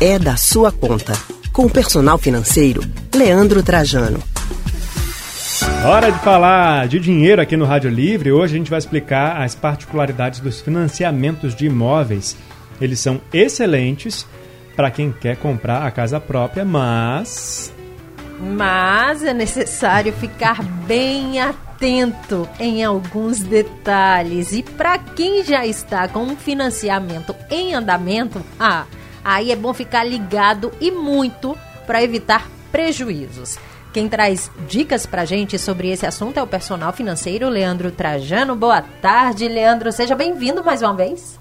é da sua conta. Com o personal financeiro, Leandro Trajano. Hora de falar de dinheiro aqui no Rádio Livre. Hoje a gente vai explicar as particularidades dos financiamentos de imóveis. Eles são excelentes para quem quer comprar a casa própria, mas. Mas é necessário ficar bem atento em alguns detalhes. E para quem já está com um financiamento em andamento, ah, aí é bom ficar ligado e muito para evitar prejuízos. Quem traz dicas para gente sobre esse assunto é o personal financeiro Leandro Trajano. Boa tarde, Leandro. Seja bem-vindo mais uma vez.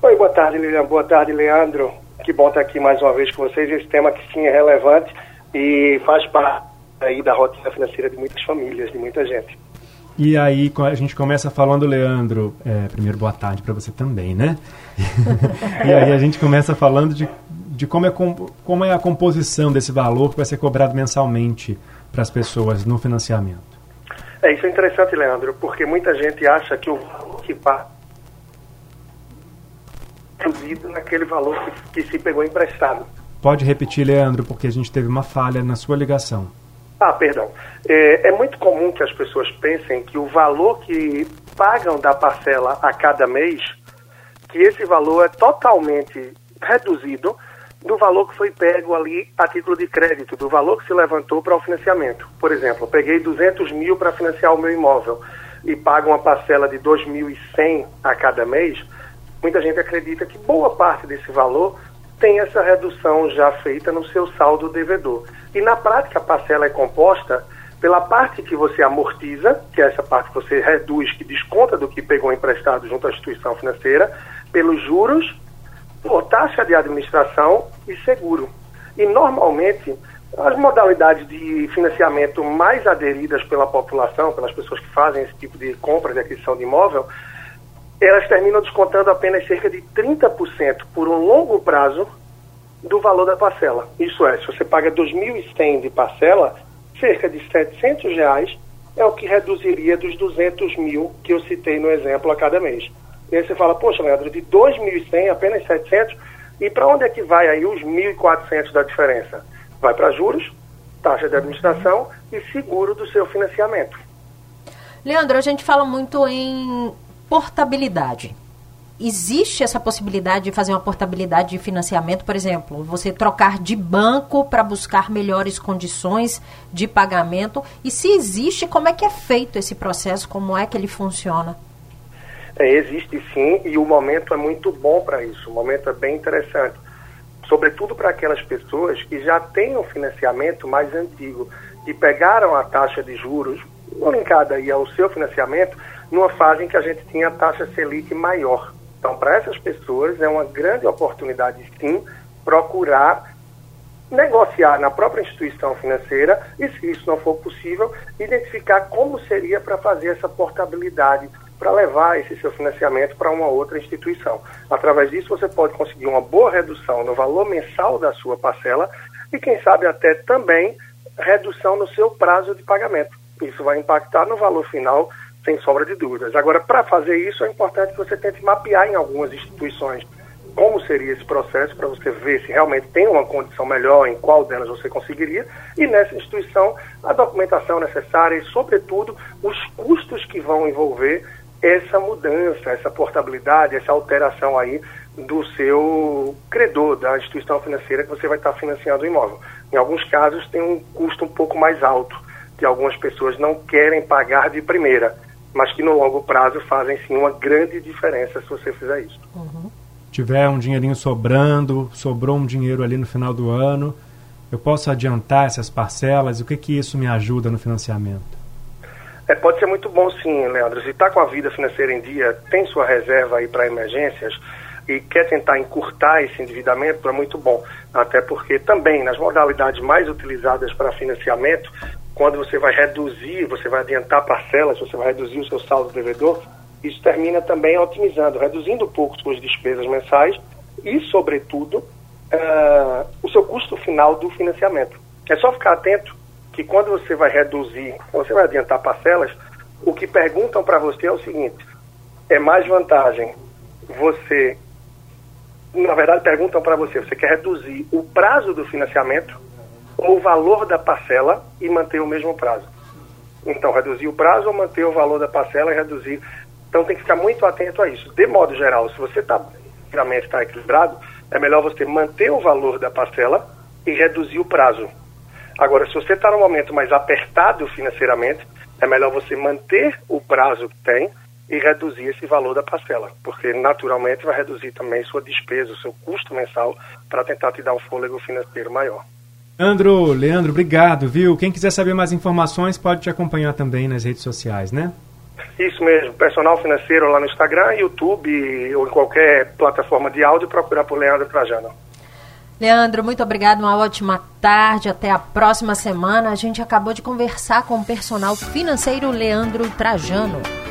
Oi, boa tarde, Lilian. Boa tarde, Leandro. Que bom estar aqui mais uma vez com vocês. Esse tema que sim é relevante e faz parte aí da rotina financeira de muitas famílias, de muita gente. E aí a gente começa falando, Leandro, é, primeiro boa tarde para você também, né? e aí a gente começa falando de de como é, como é a composição desse valor que vai ser cobrado mensalmente para as pessoas no financiamento. É, isso é interessante, Leandro, porque muita gente acha que o valor que passa incluído naquele valor que, que se pegou emprestado. Pode repetir, Leandro, porque a gente teve uma falha na sua ligação. Ah, perdão. É, é, muito comum que as pessoas pensem que o valor que pagam da parcela a cada mês, que esse valor é totalmente reduzido do valor que foi pego ali a título de crédito, do valor que se levantou para o financiamento. Por exemplo, eu peguei 200 mil para financiar o meu imóvel e pago uma parcela de 2.100 a cada mês, muita gente acredita que boa parte desse valor tem essa redução já feita no seu saldo devedor. E na prática a parcela é composta pela parte que você amortiza, que é essa parte que você reduz, que desconta do que pegou emprestado junto à instituição financeira, pelos juros por taxa de administração e seguro. E normalmente as modalidades de financiamento mais aderidas pela população, pelas pessoas que fazem esse tipo de compra de aquisição de imóvel, elas terminam descontando apenas cerca de 30% por um longo prazo do valor da parcela. Isso é, se você paga 2.100 de parcela, cerca de 700 reais é o que reduziria dos 200 mil que eu citei no exemplo a cada mês. E aí você fala, poxa, Leandro, de 2.100 apenas 700, e para onde é que vai aí os 1.400 da diferença? Vai para juros, taxa de administração e seguro do seu financiamento. Leandro, a gente fala muito em portabilidade. Existe essa possibilidade de fazer uma portabilidade de financiamento, por exemplo, você trocar de banco para buscar melhores condições de pagamento? E se existe, como é que é feito esse processo? Como é que ele funciona? É, existe sim, e o momento é muito bom para isso, o momento é bem interessante. Sobretudo para aquelas pessoas que já têm um financiamento mais antigo, e pegaram a taxa de juros, linkada aí ao seu financiamento, numa fase em que a gente tinha taxa Selic maior. Então, para essas pessoas, é uma grande oportunidade, sim, procurar negociar na própria instituição financeira e, se isso não for possível, identificar como seria para fazer essa portabilidade para levar esse seu financiamento para uma outra instituição. Através disso, você pode conseguir uma boa redução no valor mensal da sua parcela e, quem sabe, até também redução no seu prazo de pagamento. Isso vai impactar no valor final, sem sombra de dúvidas. Agora, para fazer isso, é importante que você tente mapear em algumas instituições como seria esse processo para você ver se realmente tem uma condição melhor, em qual delas você conseguiria, e nessa instituição a documentação necessária e, sobretudo, os custos que vão envolver essa mudança, essa portabilidade, essa alteração aí do seu credor, da instituição financeira que você vai estar financiando o imóvel. Em alguns casos tem um custo um pouco mais alto, que algumas pessoas não querem pagar de primeira, mas que no longo prazo fazem sim uma grande diferença se você fizer isso. Uhum. Tiver um dinheirinho sobrando, sobrou um dinheiro ali no final do ano, eu posso adiantar essas parcelas? O que que isso me ajuda no financiamento? É, pode ser muito bom sim, Leandro. Se está com a vida financeira em dia, tem sua reserva aí para emergências e quer tentar encurtar esse endividamento, é muito bom. Até porque também nas modalidades mais utilizadas para financiamento, quando você vai reduzir, você vai adiantar parcelas, você vai reduzir o seu saldo devedor, isso termina também otimizando, reduzindo um pouco suas despesas mensais e, sobretudo, uh, o seu custo final do financiamento. É só ficar atento que quando você vai reduzir, você vai adiantar parcelas, o que perguntam para você é o seguinte: é mais vantagem você na verdade, perguntam para você: você quer reduzir o prazo do financiamento ou o valor da parcela e manter o mesmo prazo? Então, reduzir o prazo ou manter o valor da parcela e reduzir. Então, tem que ficar muito atento a isso. De modo geral, se você está está equilibrado, é melhor você manter o valor da parcela e reduzir o prazo. Agora, se você está num momento mais apertado financeiramente, é melhor você manter o prazo que tem e reduzir esse valor da parcela, porque naturalmente vai reduzir também sua despesa, o seu custo mensal, para tentar te dar um fôlego financeiro maior. Leandro, Leandro, obrigado, viu? Quem quiser saber mais informações pode te acompanhar também nas redes sociais, né? Isso mesmo, personal financeiro lá no Instagram, YouTube ou em qualquer plataforma de áudio, procurar por Leandro Trajano. Leandro, muito obrigado, uma ótima tarde, até a próxima semana. A gente acabou de conversar com o personal financeiro Leandro Trajano.